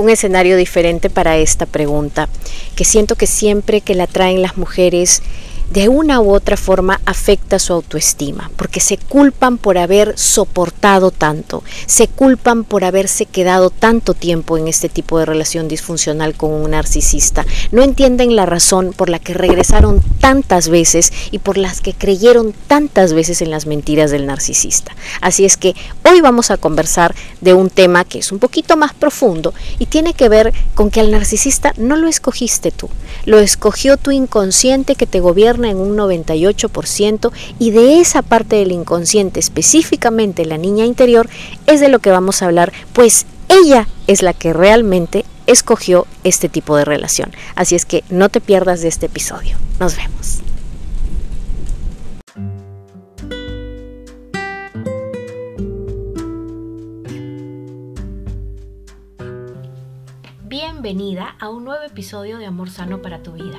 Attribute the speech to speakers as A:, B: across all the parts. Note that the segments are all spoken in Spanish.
A: un escenario diferente para esta pregunta, que siento que siempre que la traen las mujeres de una u otra forma afecta su autoestima, porque se culpan por haber soportado tanto, se culpan por haberse quedado tanto tiempo en este tipo de relación disfuncional con un narcisista, no entienden la razón por la que regresaron tantas veces y por las que creyeron tantas veces en las mentiras del narcisista. Así es que hoy vamos a conversar de un tema que es un poquito más profundo y tiene que ver con que al narcisista no lo escogiste tú, lo escogió tu inconsciente que te gobierna en un 98% y de esa parte del inconsciente, específicamente la niña interior, es de lo que vamos a hablar, pues ella es la que realmente escogió este tipo de relación. Así es que no te pierdas de este episodio. Nos vemos. Bienvenida a un nuevo episodio de Amor Sano para tu vida.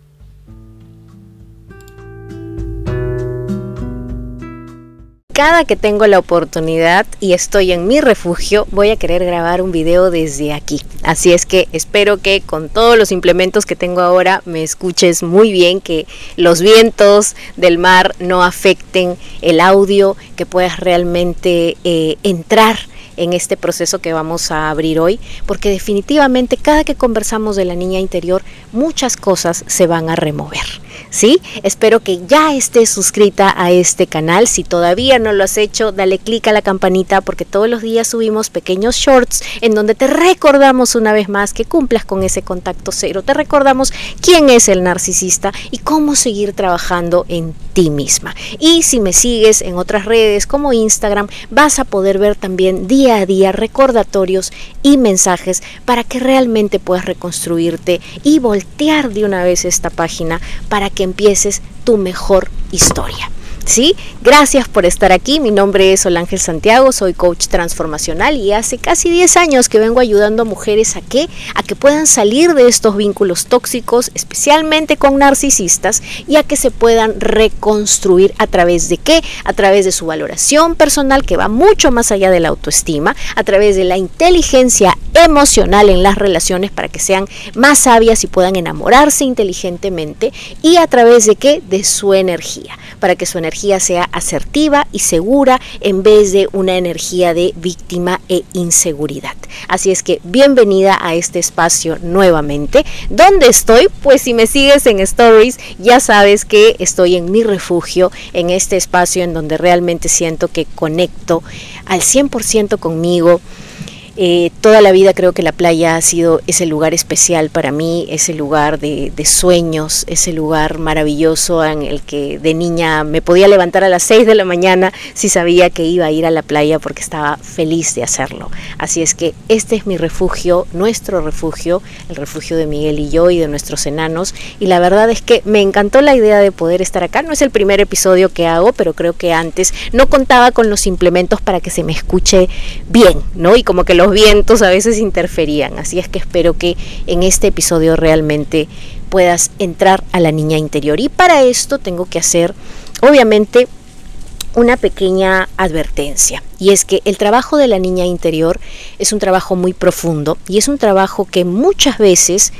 A: Cada que tengo la oportunidad y estoy en mi refugio, voy a querer grabar un video desde aquí. Así es que espero que con todos los implementos que tengo ahora me escuches muy bien, que los vientos del mar no afecten el audio, que puedas realmente eh, entrar en este proceso que vamos a abrir hoy, porque definitivamente cada que conversamos de la niña interior, muchas cosas se van a remover. ¿Sí? Espero que ya estés suscrita a este canal. Si todavía no lo has hecho, dale clic a la campanita porque todos los días subimos pequeños shorts en donde te recordamos una vez más que cumplas con ese contacto cero. Te recordamos quién es el narcisista y cómo seguir trabajando en ti misma. Y si me sigues en otras redes como Instagram, vas a poder ver también día a día recordatorios y mensajes para que realmente puedas reconstruirte y voltear de una vez esta página para que empieces tu mejor historia. ¿Sí? Gracias por estar aquí. Mi nombre es Ángel Santiago, soy coach transformacional y hace casi 10 años que vengo ayudando a mujeres a que a que puedan salir de estos vínculos tóxicos, especialmente con narcisistas y a que se puedan reconstruir a través de qué? A través de su valoración personal que va mucho más allá de la autoestima, a través de la inteligencia emocional en las relaciones para que sean más sabias y puedan enamorarse inteligentemente y a través de qué? De su energía, para que su energía sea asertiva y segura en vez de una energía de víctima e inseguridad. Así es que bienvenida a este espacio nuevamente. ¿Dónde estoy? Pues si me sigues en Stories ya sabes que estoy en mi refugio, en este espacio en donde realmente siento que conecto al 100% conmigo eh, toda la vida creo que la playa ha sido ese lugar especial para mí, ese lugar de, sueños, ese lugar maravilloso en el que de niña me podía levantar a las 6 de la mañana si sabía que iba a ir a la playa porque estaba feliz de hacerlo. Así es que este es mi refugio, nuestro refugio, el refugio de Miguel y yo y de nuestros enanos. Y la verdad es que me encantó la idea de poder estar acá. No es el primer episodio que hago, pero creo que antes no contaba con los implementos para que se me escuche bien, ¿no? Y como que los vientos a veces interferían. Así es que espero que en este episodio realmente puedas entrar a la niña interior. Y para esto tengo que hacer, obviamente, una pequeña advertencia y es que el trabajo de la niña interior es un trabajo muy profundo y es un trabajo que muchas veces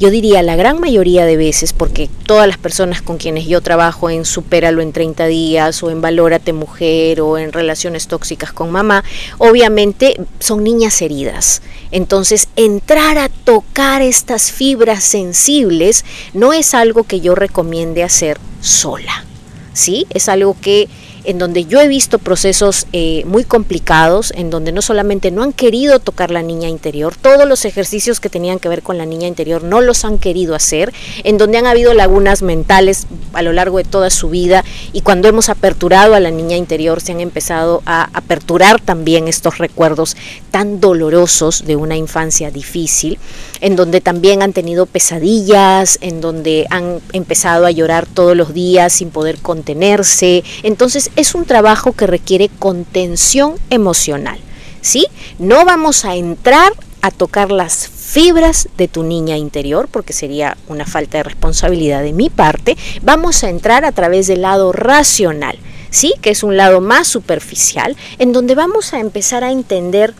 A: yo diría la gran mayoría de veces, porque todas las personas con quienes yo trabajo en Supéralo en 30 días o en Valórate Mujer o en relaciones tóxicas con mamá, obviamente son niñas heridas. Entonces, entrar a tocar estas fibras sensibles no es algo que yo recomiende hacer sola. ¿Sí? Es algo que en donde yo he visto procesos eh, muy complicados, en donde no solamente no han querido tocar la niña interior, todos los ejercicios que tenían que ver con la niña interior no los han querido hacer, en donde han habido lagunas mentales a lo largo de toda su vida y cuando hemos aperturado a la niña interior se han empezado a aperturar también estos recuerdos tan dolorosos de una infancia difícil, en donde también han tenido pesadillas, en donde han empezado a llorar todos los días sin poder contenerse. Entonces es un trabajo que requiere contención emocional. ¿Sí? No vamos a entrar a tocar las fibras de tu niña interior, porque sería una falta de responsabilidad de mi parte, vamos a entrar a través del lado racional, ¿sí? Que es un lado más superficial, en donde vamos a empezar a entender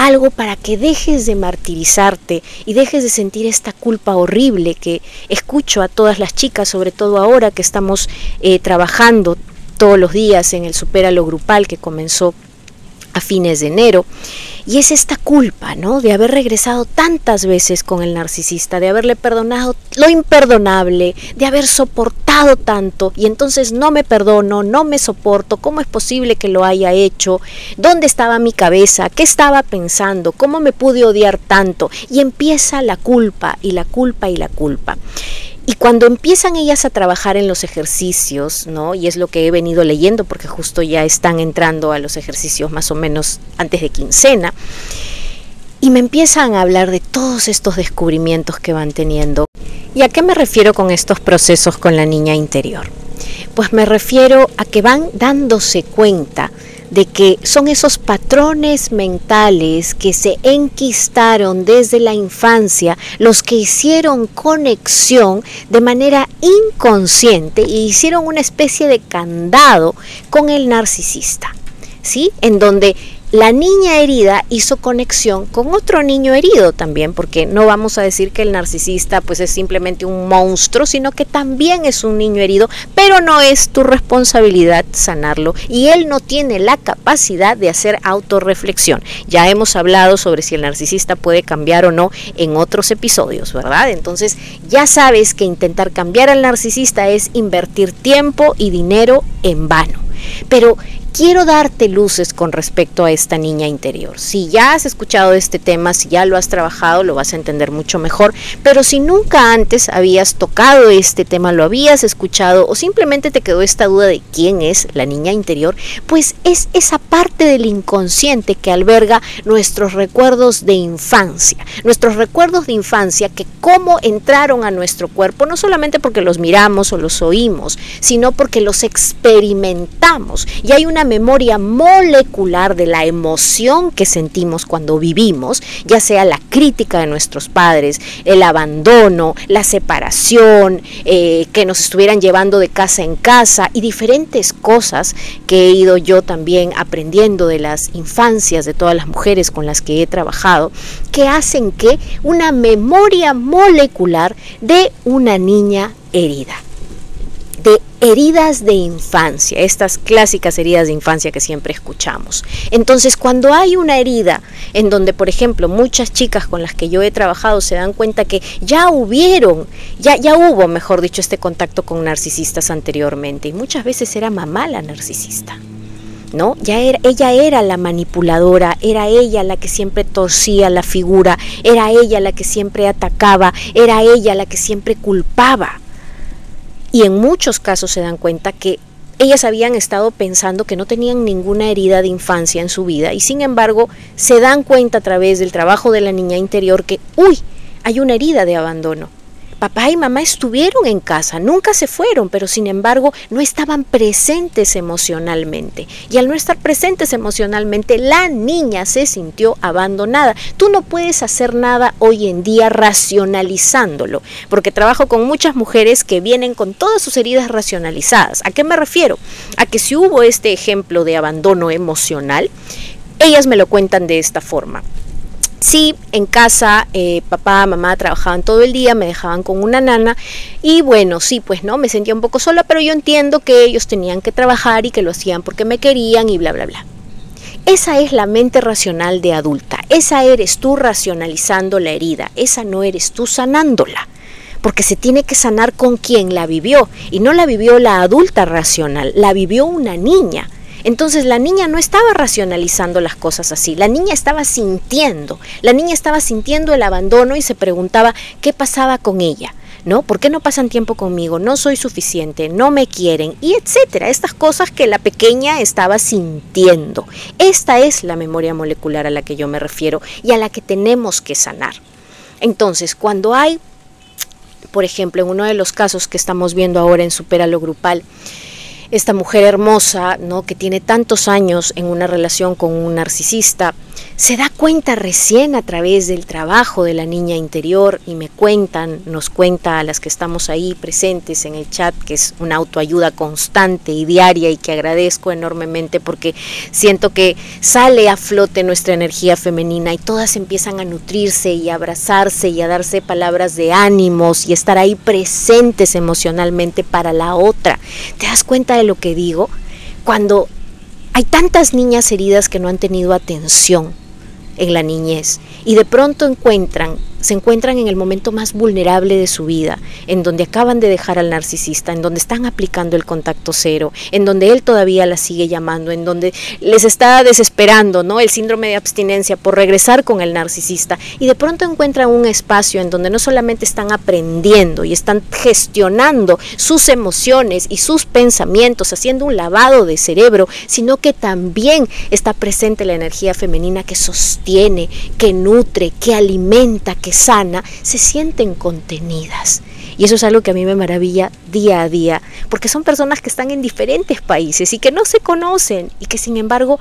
A: algo para que dejes de martirizarte y dejes de sentir esta culpa horrible que escucho a todas las chicas, sobre todo ahora que estamos eh, trabajando todos los días en el Superalo Grupal que comenzó a fines de enero. Y es esta culpa, ¿no? De haber regresado tantas veces con el narcisista, de haberle perdonado lo imperdonable, de haber soportado tanto y entonces no me perdono, no me soporto, ¿cómo es posible que lo haya hecho? ¿Dónde estaba mi cabeza? ¿Qué estaba pensando? ¿Cómo me pude odiar tanto? Y empieza la culpa y la culpa y la culpa. Y cuando empiezan ellas a trabajar en los ejercicios, ¿no? Y es lo que he venido leyendo porque justo ya están entrando a los ejercicios más o menos antes de quincena, y me empiezan a hablar de todos estos descubrimientos que van teniendo. ¿Y a qué me refiero con estos procesos con la niña interior? Pues me refiero a que van dándose cuenta de que son esos patrones mentales que se enquistaron desde la infancia los que hicieron conexión de manera inconsciente y hicieron una especie de candado con el narcisista, ¿sí? En donde la niña herida hizo conexión con otro niño herido también, porque no vamos a decir que el narcisista pues es simplemente un monstruo, sino que también es un niño herido, pero no es tu responsabilidad sanarlo y él no tiene la capacidad de hacer autorreflexión. Ya hemos hablado sobre si el narcisista puede cambiar o no en otros episodios, ¿verdad? Entonces ya sabes que intentar cambiar al narcisista es invertir tiempo y dinero en vano. Pero quiero darte luces con respecto a esta niña interior. Si ya has escuchado este tema, si ya lo has trabajado, lo vas a entender mucho mejor. Pero si nunca antes habías tocado este tema, lo habías escuchado o simplemente te quedó esta duda de quién es la niña interior, pues es esa parte del inconsciente que alberga nuestros recuerdos de infancia. Nuestros recuerdos de infancia que cómo entraron a nuestro cuerpo, no solamente porque los miramos o los oímos, sino porque los experimentamos. Y hay una memoria molecular de la emoción que sentimos cuando vivimos, ya sea la crítica de nuestros padres, el abandono, la separación, eh, que nos estuvieran llevando de casa en casa y diferentes cosas que he ido yo también aprendiendo de las infancias de todas las mujeres con las que he trabajado, que hacen que una memoria molecular de una niña herida heridas de infancia, estas clásicas heridas de infancia que siempre escuchamos. Entonces, cuando hay una herida en donde, por ejemplo, muchas chicas con las que yo he trabajado se dan cuenta que ya hubieron, ya, ya hubo, mejor dicho, este contacto con narcisistas anteriormente, y muchas veces era mamá la narcisista. ¿No? Ya era, ella era la manipuladora, era ella la que siempre torcía la figura, era ella la que siempre atacaba, era ella la que siempre culpaba y en muchos casos se dan cuenta que ellas habían estado pensando que no tenían ninguna herida de infancia en su vida y sin embargo se dan cuenta a través del trabajo de la niña interior que, uy, hay una herida de abandono papá y mamá estuvieron en casa, nunca se fueron, pero sin embargo no estaban presentes emocionalmente. Y al no estar presentes emocionalmente, la niña se sintió abandonada. Tú no puedes hacer nada hoy en día racionalizándolo, porque trabajo con muchas mujeres que vienen con todas sus heridas racionalizadas. ¿A qué me refiero? A que si hubo este ejemplo de abandono emocional, ellas me lo cuentan de esta forma. Sí, en casa eh, papá, mamá trabajaban todo el día, me dejaban con una nana y bueno, sí, pues no, me sentía un poco sola, pero yo entiendo que ellos tenían que trabajar y que lo hacían porque me querían y bla, bla, bla. Esa es la mente racional de adulta, esa eres tú racionalizando la herida, esa no eres tú sanándola. porque se tiene que sanar con quien la vivió y no la vivió la adulta racional, la vivió una niña. Entonces la niña no estaba racionalizando las cosas así, la niña estaba sintiendo, la niña estaba sintiendo el abandono y se preguntaba qué pasaba con ella. ¿no? ¿Por qué no pasan tiempo conmigo? No soy suficiente, no me quieren, y etcétera. Estas cosas que la pequeña estaba sintiendo. Esta es la memoria molecular a la que yo me refiero y a la que tenemos que sanar. Entonces, cuando hay, por ejemplo, en uno de los casos que estamos viendo ahora en Superalo Grupal, esta mujer hermosa, ¿no? que tiene tantos años en una relación con un narcisista, se da cuenta recién a través del trabajo de la niña interior y me cuentan, nos cuenta a las que estamos ahí presentes en el chat, que es una autoayuda constante y diaria y que agradezco enormemente porque siento que sale a flote nuestra energía femenina y todas empiezan a nutrirse y a abrazarse y a darse palabras de ánimos y estar ahí presentes emocionalmente para la otra. ¿Te das cuenta de lo que digo? Cuando hay tantas niñas heridas que no han tenido atención en la niñez y de pronto encuentran se encuentran en el momento más vulnerable de su vida, en donde acaban de dejar al narcisista, en donde están aplicando el contacto cero, en donde él todavía la sigue llamando, en donde les está desesperando, ¿no? El síndrome de abstinencia por regresar con el narcisista y de pronto encuentran un espacio en donde no solamente están aprendiendo y están gestionando sus emociones y sus pensamientos, haciendo un lavado de cerebro, sino que también está presente la energía femenina que sostiene, que nutre, que alimenta, que sana, se sienten contenidas. Y eso es algo que a mí me maravilla día a día, porque son personas que están en diferentes países y que no se conocen y que sin embargo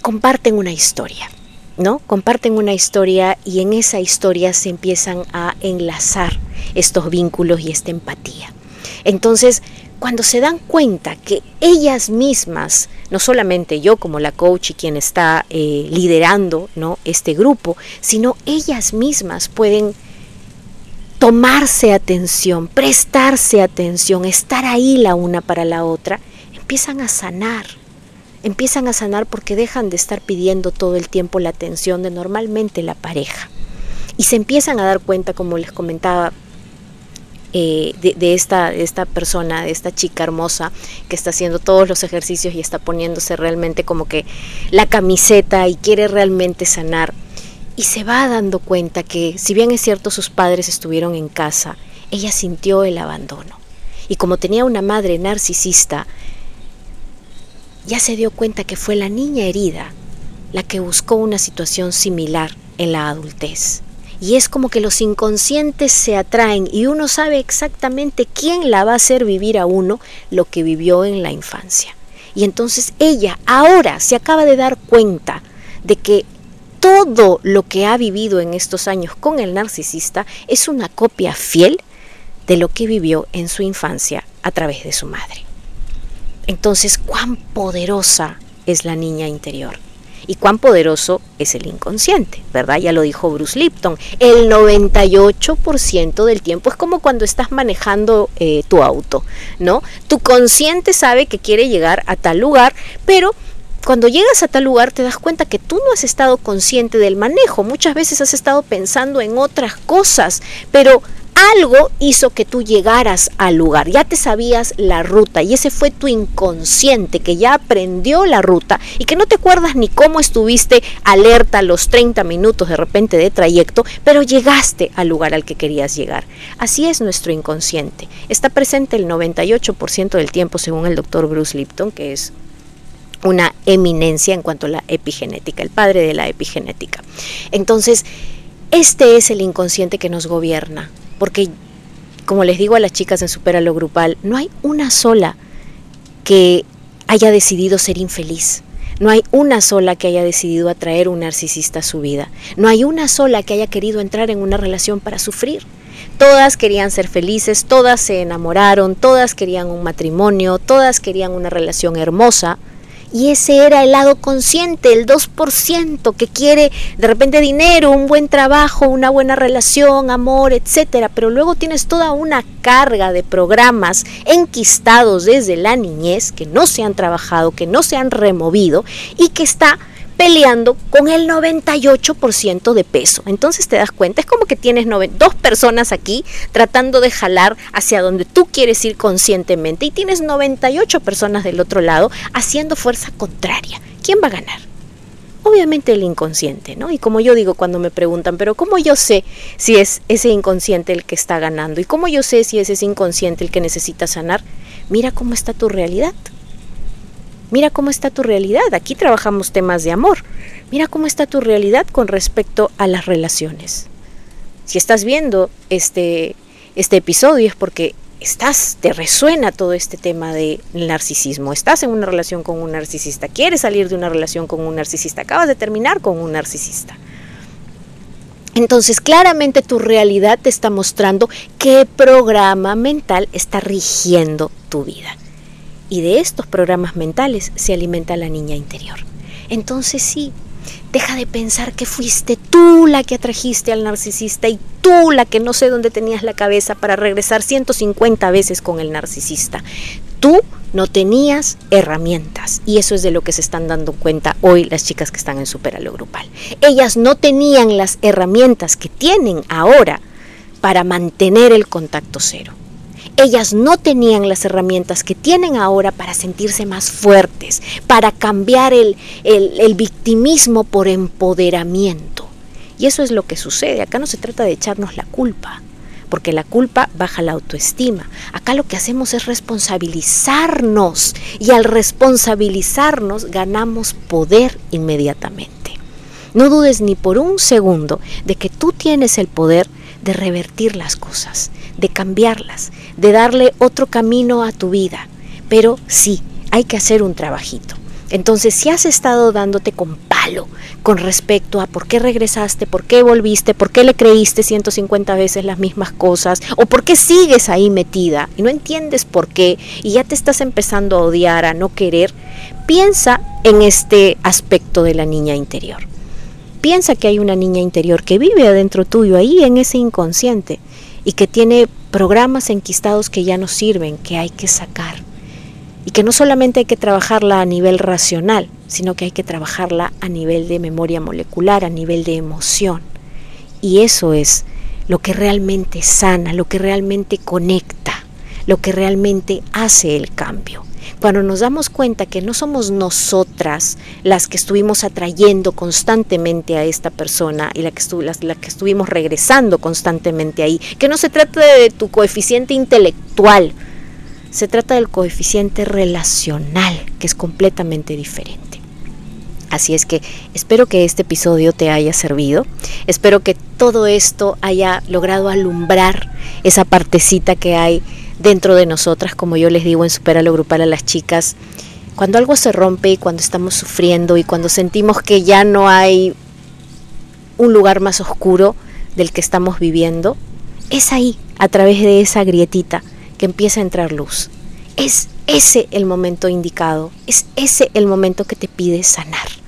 A: comparten una historia, ¿no? Comparten una historia y en esa historia se empiezan a enlazar estos vínculos y esta empatía. Entonces, cuando se dan cuenta que ellas mismas, no solamente yo como la coach y quien está eh, liderando ¿no? este grupo, sino ellas mismas pueden tomarse atención, prestarse atención, estar ahí la una para la otra, empiezan a sanar. Empiezan a sanar porque dejan de estar pidiendo todo el tiempo la atención de normalmente la pareja. Y se empiezan a dar cuenta, como les comentaba eh, de, esta, esta persona, de esta chica hermosa que está haciendo todos los ejercicios y está poniéndose realmente como que la camiseta y quiere realmente sanar. Y se va dando cuenta que si bien es cierto sus padres estuvieron en casa, ella sintió el abandono. Y como tenía una madre narcisista, ya se dio cuenta que fue la niña herida la que buscó una situación similar en la adultez y es como que los inconscientes se atraen y uno sabe exactamente quién la va a hacer vivir a uno lo que vivió en la infancia. Y entonces ella ahora se acaba de dar cuenta de que todo lo que ha vivido en estos años con el narcisista es una copia fiel de lo que vivió en su infancia a través de su madre. Entonces, cuán poderosa es la niña interior y cuán poderoso es el inconsciente, ¿verdad? Ya lo dijo Bruce Lipton. El 98% del tiempo es como cuando estás manejando eh, tu auto, ¿no? Tu consciente sabe que quiere llegar a tal lugar, pero cuando llegas a tal lugar te das cuenta que tú no has estado consciente del manejo, muchas veces has estado pensando en otras cosas, pero algo hizo que tú llegaras al lugar, ya te sabías la ruta y ese fue tu inconsciente que ya aprendió la ruta y que no te acuerdas ni cómo estuviste alerta los 30 minutos de repente de trayecto, pero llegaste al lugar al que querías llegar. Así es nuestro inconsciente. Está presente el 98% del tiempo según el doctor Bruce Lipton, que es una eminencia en cuanto a la epigenética, el padre de la epigenética. Entonces, este es el inconsciente que nos gobierna porque como les digo a las chicas en Superalo Grupal, no hay una sola que haya decidido ser infeliz. No hay una sola que haya decidido atraer un narcisista a su vida. No hay una sola que haya querido entrar en una relación para sufrir. Todas querían ser felices, todas se enamoraron, todas querían un matrimonio, todas querían una relación hermosa, y ese era el lado consciente, el 2% que quiere de repente dinero, un buen trabajo, una buena relación, amor, etcétera, pero luego tienes toda una carga de programas enquistados desde la niñez que no se han trabajado, que no se han removido y que está peleando con el 98% de peso. Entonces te das cuenta, es como que tienes dos personas aquí tratando de jalar hacia donde tú quieres ir conscientemente y tienes 98 personas del otro lado haciendo fuerza contraria. ¿Quién va a ganar? Obviamente el inconsciente, ¿no? Y como yo digo cuando me preguntan, pero ¿cómo yo sé si es ese inconsciente el que está ganando? ¿Y cómo yo sé si es ese inconsciente el que necesita sanar? Mira cómo está tu realidad. Mira cómo está tu realidad. Aquí trabajamos temas de amor. Mira cómo está tu realidad con respecto a las relaciones. Si estás viendo este, este episodio es porque estás, te resuena todo este tema del narcisismo, estás en una relación con un narcisista, quieres salir de una relación con un narcisista, acabas de terminar con un narcisista. Entonces, claramente tu realidad te está mostrando qué programa mental está rigiendo tu vida. Y de estos programas mentales se alimenta la niña interior. Entonces sí, Deja de pensar que fuiste tú la que atrajiste al narcisista y tú la que no sé dónde tenías la cabeza para regresar 150 veces con el narcisista. Tú no tenías herramientas y eso es de lo que se están dando cuenta hoy las chicas que están en Superalo Grupal. Ellas no tenían las herramientas que tienen ahora para mantener el contacto cero ellas no tenían las herramientas que tienen ahora para sentirse más fuertes, para cambiar el, el, victimismo por empoderamiento. Y eso es lo que sucede. Acá no se trata de echarnos la culpa, porque la culpa baja la autoestima. Acá lo que hacemos es responsabilizarnos y al responsabilizarnos ganamos poder inmediatamente. No dudes ni por un segundo de que tú tienes el poder de revertir las cosas, de cambiarlas, de darle otro camino a tu vida. Pero sí, hay que hacer un trabajito. Entonces, si has estado dándote con palo con respecto a por qué regresaste, por qué volviste, por qué le creíste 150 veces las mismas cosas, o por qué sigues ahí metida y no entiendes por qué, y ya te estás empezando a odiar, a no querer, piensa en este aspecto de la niña interior. Piensa que hay una niña interior que vive adentro tuyo, ahí en ese inconsciente, y que tiene programas enquistados que ya no sirven, que hay que sacar. Y que no solamente hay que trabajarla a nivel racional, sino que hay que trabajarla a nivel de memoria molecular, a nivel de emoción. Y eso es lo que realmente sana, lo que realmente conecta, lo que realmente hace el cambio cuando nos damos cuenta que no somos nosotras las que estuvimos atrayendo constantemente a esta persona y la que, la que estuvimos regresando constantemente ahí, que no se trata de tu coeficiente intelectual, se trata del coeficiente relacional, que es completamente diferente. Así es que espero que este episodio te haya servido, espero que todo esto haya logrado alumbrar esa partecita que hay dentro de nosotras, como yo les digo en Superalo Grupal a las chicas, cuando algo se rompe y cuando estamos sufriendo y cuando sentimos que ya no hay un lugar más oscuro del que estamos viviendo, es ahí, a través de esa grietita, que empieza a entrar luz. Es ese el momento indicado, es ese el momento que te pide sanar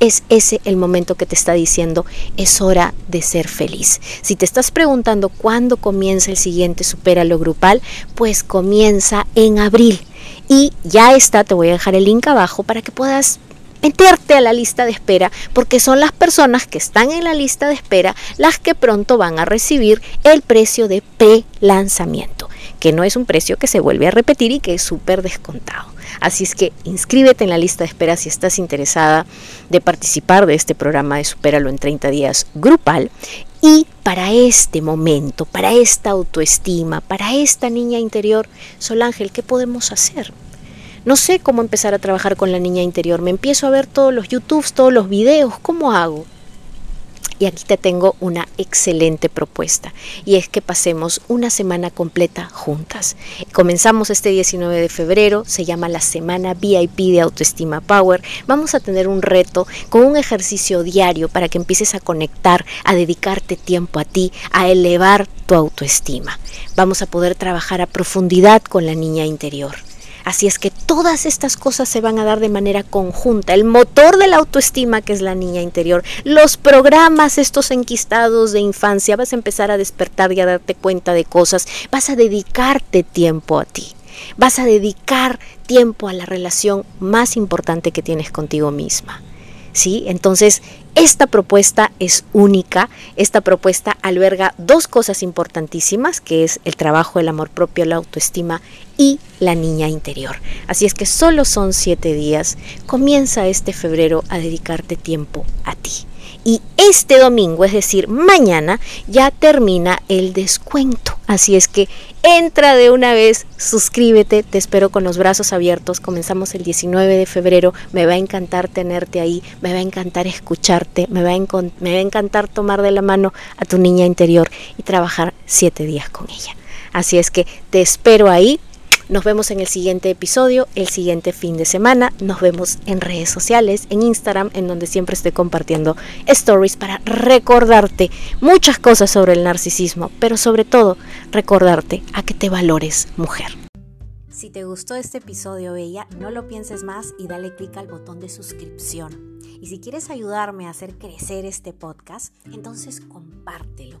A: es ese el momento que te está diciendo es hora de ser feliz. Si te estás preguntando cuándo comienza el siguiente Superalo Grupal, pues comienza en abril. Y ya está, te voy a dejar el link abajo para que puedas meterte a la lista de espera porque son las personas que están en la lista de espera las que pronto van a recibir el precio de pre-lanzamiento, que no es un precio que se vuelve a repetir y que es súper descontado. Así es que inscríbete en la lista de espera si estás interesada de participar de este programa de Supéralo en 30 días grupal. Y para este momento, para esta autoestima, para esta niña interior, Sol Ángel, ¿qué podemos hacer? No sé cómo empezar a trabajar con la niña interior. Me empiezo a ver todos los YouTubes, todos los videos. ¿Cómo hago? Y aquí te tengo una excelente propuesta y es que pasemos una semana completa juntas. Comenzamos este 19 de febrero, se llama la semana VIP de Autoestima Power. Vamos a tener un reto con un ejercicio diario para que empieces a conectar, a dedicarte tiempo a ti, a elevar tu autoestima. Vamos a poder trabajar a profundidad con la niña interior. Así es que todas estas cosas se van a dar de manera conjunta. El motor de la autoestima, que es la niña interior, los programas, estos enquistados de infancia, vas a empezar a despertar y a darte cuenta de cosas, vas a dedicarte tiempo a ti. Vas a dedicar tiempo a la relación más importante que tienes contigo misma. ¿Sí? Entonces, esta propuesta es única, esta propuesta alberga dos cosas importantísimas, que es el trabajo, el amor propio, la autoestima y la niña interior. Así es que solo son siete días, comienza este febrero a dedicarte tiempo a ti. Y este domingo, es decir, mañana, ya termina el descuento. Así es que entra de una vez, suscríbete, te espero con los brazos abiertos. Comenzamos el 19 de febrero, me va a encantar tenerte ahí, me va a encantar escucharte, me va a, me va a encantar tomar de la mano a tu niña interior y trabajar siete días con ella. Así es que te espero ahí. Nos vemos en el siguiente episodio, el siguiente fin de semana. Nos vemos en redes sociales, en Instagram, en donde siempre estoy compartiendo stories para recordarte muchas cosas sobre el narcisismo, pero sobre todo recordarte a que te valores mujer. Si te gustó este episodio, Bella, no lo pienses más y dale clic al botón de suscripción. Y si quieres ayudarme a hacer crecer este podcast, entonces compártelo